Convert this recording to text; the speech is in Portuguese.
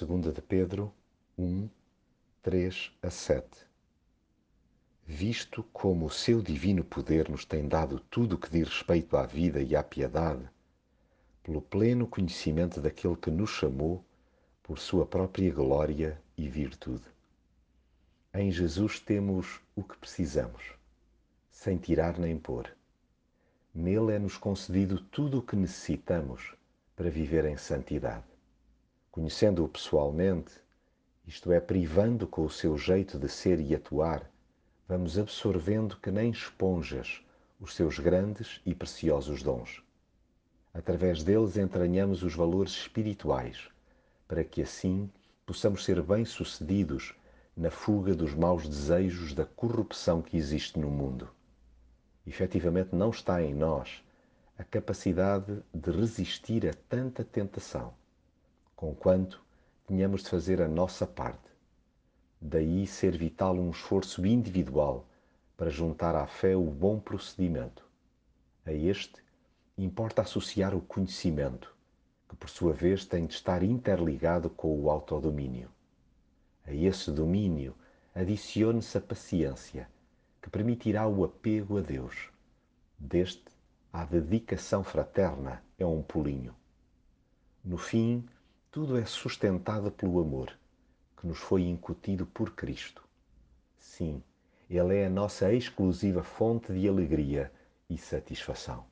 2 de Pedro 1, 3 a 7 Visto como o seu divino poder nos tem dado tudo o que diz respeito à vida e à piedade, pelo pleno conhecimento daquele que nos chamou por sua própria glória e virtude. Em Jesus temos o que precisamos, sem tirar nem pôr. Nele é-nos concedido tudo o que necessitamos para viver em santidade. Conhecendo-o pessoalmente, isto é, privando com o seu jeito de ser e atuar, vamos absorvendo que nem esponjas os seus grandes e preciosos dons. Através deles entranhamos os valores espirituais, para que assim possamos ser bem-sucedidos na fuga dos maus desejos da corrupção que existe no mundo. Efetivamente, não está em nós a capacidade de resistir a tanta tentação, conquanto tenhamos de fazer a nossa parte. Daí ser vital um esforço individual para juntar à fé o bom procedimento. A este importa associar o conhecimento, que por sua vez tem de estar interligado com o autodomínio. A esse domínio adicione-se a paciência, que permitirá o apego a Deus. Deste, a dedicação fraterna é um pulinho. No fim, tudo é sustentado pelo amor, que nos foi incutido por Cristo. Sim, Ele é a nossa exclusiva fonte de alegria e satisfação.